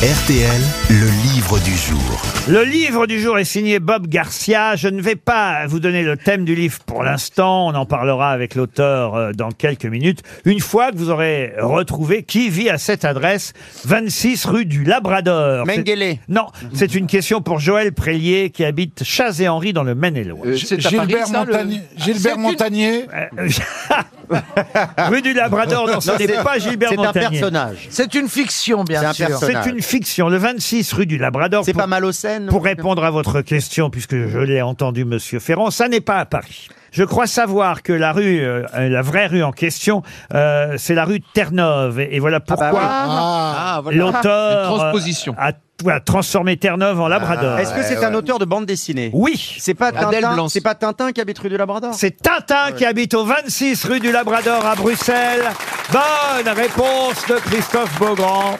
RTL, le livre du jour. Le livre du jour est signé Bob Garcia. Je ne vais pas vous donner le thème du livre pour l'instant. On en parlera avec l'auteur euh, dans quelques minutes. Une fois que vous aurez retrouvé qui vit à cette adresse, 26 rue du Labrador. C'est- Mengele. Non, c'est une question pour Joël Prélier qui habite Chaz-et-Henri dans le Maine-et-Loire. Euh, c'est à Gilbert, Paris, ça, le- Montagnier, Gilbert Montagnier, Euh, rue du Labrador, non, ce Non, n'est c'est- pas Gilbert C'est un Montagnier. personnage. c'est une fiction, bien un sûr. personnage. C'est une fiction. Le 26 rue du Labrador. C'est pas mal au Seine Pour répondre à votre question, puisque je l'ai entendu, Monsieur Ferrand, ça n'est pas à Paris. Je crois savoir que la rue, euh, la vraie rue en question, euh, c'est la rue Terre-Neuve. Et, et voilà pourquoi oui. Ah, l'auteur euh, a, voilà, transformé Terre-Neuve en Labrador. Est-ce que c'est un auteur de bande dessinée Oui. C'est pas Adèle Tintin, Blanc. c'est pas Tintin qui habite rue du Labrador C'est Tintin qui habite au 26 rue du Labrador à Bruxelles. Bonne réponse de Christophe Beaugrand.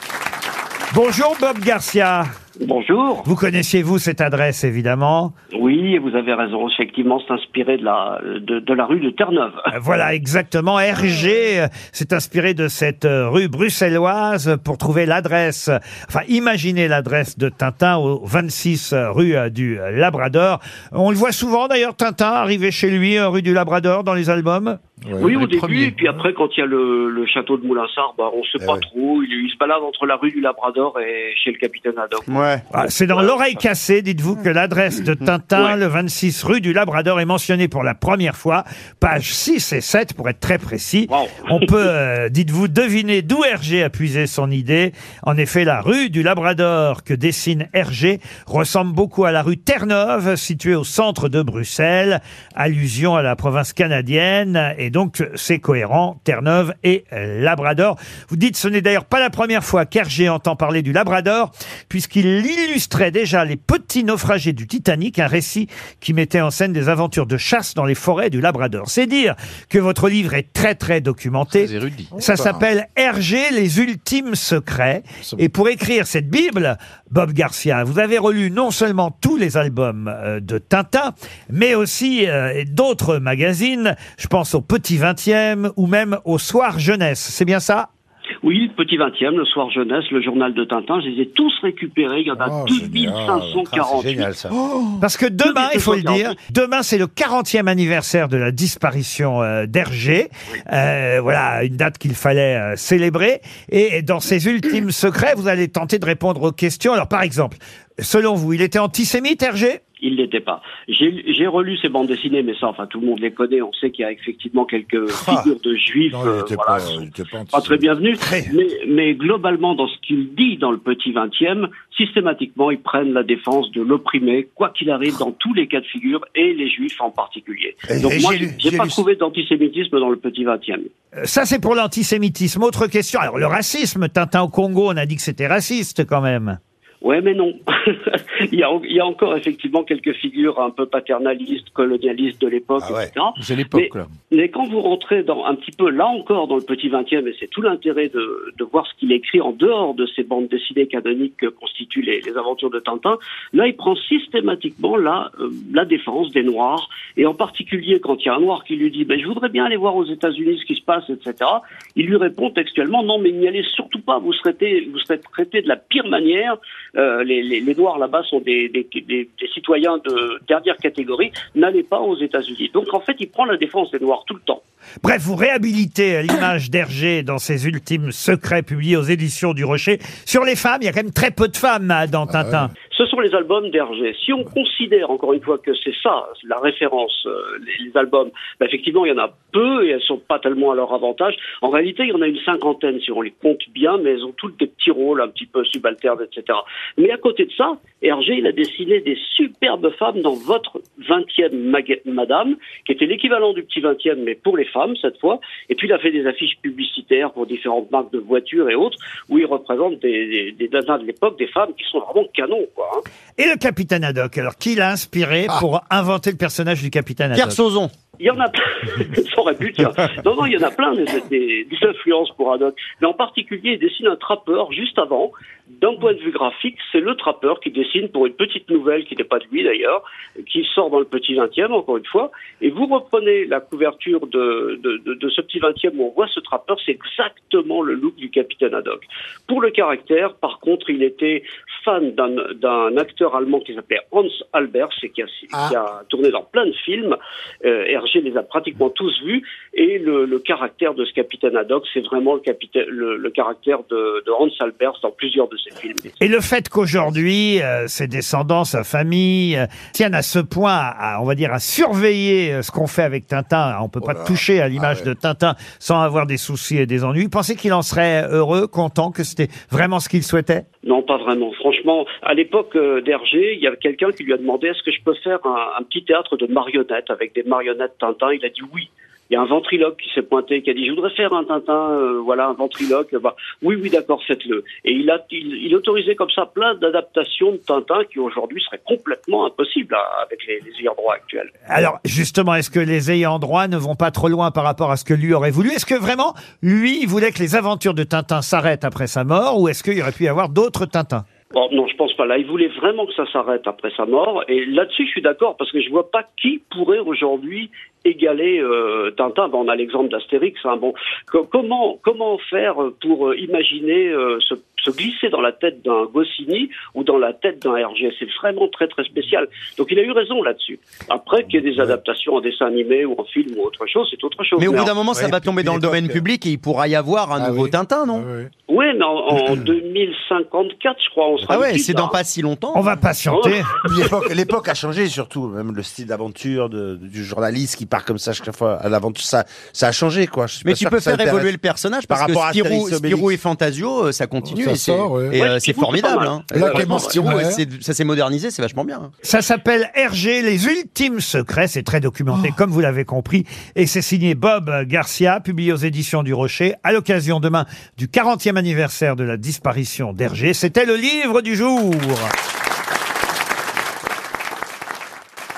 Bonjour Bob Garcia. Bonjour. Vous connaissiez-vous cette adresse évidemment Oui, vous avez raison. Effectivement, c'est inspiré de la, de, de la rue de Terre-Neuve. Euh, Voilà, exactement. Hergé euh, s'est inspiré de cette euh, rue bruxelloise pour trouver l'adresse, enfin, imaginez l'adresse de Tintin au 26 rue du Labrador. On le voit souvent d'ailleurs, Tintin, arriver chez lui, rue du Labrador, dans les albums? Oui, au début, et puis après, quand il y a le, le château de Moulinsart, bah, on sait pas trop. Il, il se balade entre la rue du Labrador et chez le capitaine Haddock. Ouais. Ah, C'est dans l'oreille cassée, dites-vous, que l'adresse de Tintin, Ouais. le 26 rue du Labrador, est mentionnée pour la première fois, page 6 et 7 pour être très précis. Wow. On peut, euh, dites-vous, deviner d'où Hergé a puisé son idée. En effet, la rue du Labrador que dessine Hergé ressemble beaucoup à la rue Terre-Neuve, située au centre de Bruxelles, allusion à la province canadienne, et donc c'est cohérent, Terre-Neuve et Labrador. Vous dites, ce n'est d'ailleurs pas la première fois qu'Hergé entend parler du Labrador, puisqu'il illustrait déjà les petits naufragés du Titanic, un récit qui mettait en scène des aventures de chasse dans les forêts du Labrador. C'est dire que votre livre est très très documenté. Très érudit. Ça s'appelle Hergé, les ultimes secrets. Et pour écrire cette Bible, Bob Garcia, vous avez relu non seulement tous les albums euh, de Tintin, mais aussi euh, d'autres magazines. Je pense au Petit 20e ou même au Soir Jeunesse. C'est bien ça? Oui, petit 20e, le soir jeunesse, le journal de Tintin, je les ai tous récupérés. Il y en a Oh, 12 génial. Ah, 548. c'est génial ça. Parce que demain, il faut le dire, 248. demain c'est le 40e anniversaire de la disparition euh, d'Hergé. Euh, voilà, une date qu'il fallait euh, célébrer. Et dans ces ultimes secrets, vous allez tenter de répondre aux questions. Alors par exemple, selon vous, il était antisémite, Hergé? Il l'était pas. J'ai relu ces bandes dessinées, mais ça, enfin, tout le monde les connaît. On sait qu'il y a effectivement quelques Ah. figures de juifs. Non, euh, voilà, pas, très bienvenus. Très. Mais, mais globalement, dans ce qu'il dit dans le petit 20e, systématiquement, ils prennent la défense de l'opprimé, quoi qu'il arrive, dans tous les cas de figure, et les juifs en particulier. Et- Donc et moi, j'ai pas lu- trouvé d'antisémitisme dans le petit 20e. Euh, Ça, c'est pour l'antisémitisme. Autre question. Alors, le racisme, Tintin au Congo, on a dit que c'était raciste quand même. Ouais, mais non. il, y a, il y a encore effectivement quelques figures un peu paternalistes, colonialistes de l'époque, Ah ouais. etc. C'est l'époque, là. Mais quand vous rentrez dans un petit peu là encore dans le petit 20e, et c'est tout l'intérêt de, de voir ce qu'il écrit en dehors de ces bandes dessinées canoniques que constituent les, les aventures de Tintin, là il prend systématiquement la, euh, la défense des Noirs, et en particulier quand il y a un Noir qui lui dit ben, je voudrais bien aller voir aux États-Unis ce qui se passe, etc. Il lui répond textuellement non mais n'y allez surtout pas, vous serez, vous serez traité de la pire manière. Euh, les, les, les Noirs là-bas sont des, des, des, des citoyens de dernière catégorie, n'allez pas aux États-Unis. Donc en fait il prend la défense des Noirs tout le temps. Bref, vous réhabilitez l'image d'Hergé dans ses ultimes secrets publiés aux éditions du Rocher. Sur les femmes, il y a quand même très peu de femmes hein, dans Tintin. Ce sont les albums d'Hergé. Si on considère encore une fois que c'est ça, la référence, euh, les, albums, bah, effectivement, il y en a peu et elles sont pas tellement à leur avantage. En réalité, il y en a une cinquantaine si on les compte bien, mais elles ont toutes des petits rôles un petit peu subalternes, etc. Mais à côté de ça, Hergé, il a dessiné des superbes femmes dans votre 20e maga- Madame, qui était l'équivalent du petit 20e, mais pour les femmes cette fois. Et puis il a fait des affiches publicitaires pour différentes marques de voitures et autres, où il représente des, des, de l'époque, des femmes qui sont vraiment canons, quoi. Et le capitaine Haddock, alors qui l'a inspiré Ah. pour inventer le personnage du capitaine Pierre Haddock? Sauzon. Il y en a plein. Ça aurait pu dire. Non, non, il y en a plein des, des, des influences pour Haddock. Mais en particulier, il dessine un trappeur juste avant. D'un point de vue graphique, c'est le trappeur qui dessine pour une petite nouvelle qui n'est pas de lui d'ailleurs, qui sort dans le petit 20e, encore une fois. Et vous reprenez la couverture de, de, de, de ce petit 20e où on voit ce trappeur, c'est exactement le look du capitaine Haddock. Pour le caractère, par contre, il était fan d'un d'un acteur allemand qui s'appelait Hans Albers et qui a, qui a tourné dans plein de films. Euh, Hergé les a pratiquement tous vus. Et le, le caractère de ce capitaine Haddock, c'est vraiment le, capitaine, le, le caractère de, de Hans Albers dans plusieurs de ses films. Et le fait qu'aujourd'hui, euh, ses descendants, sa famille, euh, tiennent à ce point, à, on va dire, à surveiller euh, ce qu'on fait avec Tintin. On peut pas toucher à l'image de Tintin sans avoir des soucis et des ennuis. Pensez qu'il en serait heureux, content, que c'était vraiment ce qu'il souhaitait? Non, pas vraiment. Franchement, à l'époque d'Hergé, il y avait quelqu'un qui lui a demandé est-ce que je peux faire un, un petit théâtre de marionnettes avec des marionnettes Tintin. Il a dit oui. Il y a un ventriloque qui s'est pointé, qui a dit je voudrais faire un Tintin, euh, voilà un ventriloque. Bah, oui, oui, d'accord, faites-le. Et il a, il, autorisait comme ça plein d'adaptations de Tintin qui aujourd'hui seraient complètement impossibles à- avec les, les ayants droit actuels. Alors, justement, est-ce que les ayants droit ne vont pas trop loin par rapport à ce que lui aurait voulu? Est-ce que vraiment, lui, il voulait que les aventures de Tintin s'arrêtent après sa mort ou est-ce qu'il aurait pu y avoir d'autres Tintins? Bon, non, je pense pas. Là, il voulait vraiment que ça s'arrête après sa mort. Et là-dessus, je suis d'accord parce que je vois pas qui pourrait aujourd'hui égaler euh, Tintin. Bon, on a l'exemple d'Astérix. Hein. Bon, co- comment comment faire pour euh, imaginer euh, se, se glisser dans la tête d'un Goscinny ou dans la tête d'un Hergé? C'est vraiment très très spécial. Donc, il a eu raison là-dessus. Après, qu'il y ait des adaptations en dessin animé ou en film ou autre chose, c'est autre chose. Mais au bout d'un moment, ça Ouais, va tomber dans le domaine public et il pourra y avoir un Ah nouveau oui. Tintin, non? Ouais, ouais. Oui, mais en, en 2054, je crois, on sera Ah ouais, c'est dans pas si longtemps. On va patienter. Puis L'époque, l'époque a changé surtout, même le style d'aventure de- du journaliste qui part comme ça chaque fois à l'aventure, ça, ça a changé quoi. Je suis Mais pas tu sûr peux que ça faire intéresse. évoluer le personnage Par parce que rapport à Spirou, Astérix et Obélix. Spirou et Fantasio, euh, ça continue Ça et c'est sort, ouais. et, Ouais, euh, c'est Spirou, c'est pas formidable. mal. Hein. Là, Ouais, Clément Spirou, Stirner. ouais, c'est- ça s'est modernisé, c'est vachement bien. Ça s'appelle Hergé, les ultimes secrets. C'est très documenté, Oh. comme vous l'avez compris. Et c'est signé Bob Garcia, publié aux éditions du Rocher, à l'occasion demain du 40e anniversaire de la disparition d'Hergé. C'était le livre du jour.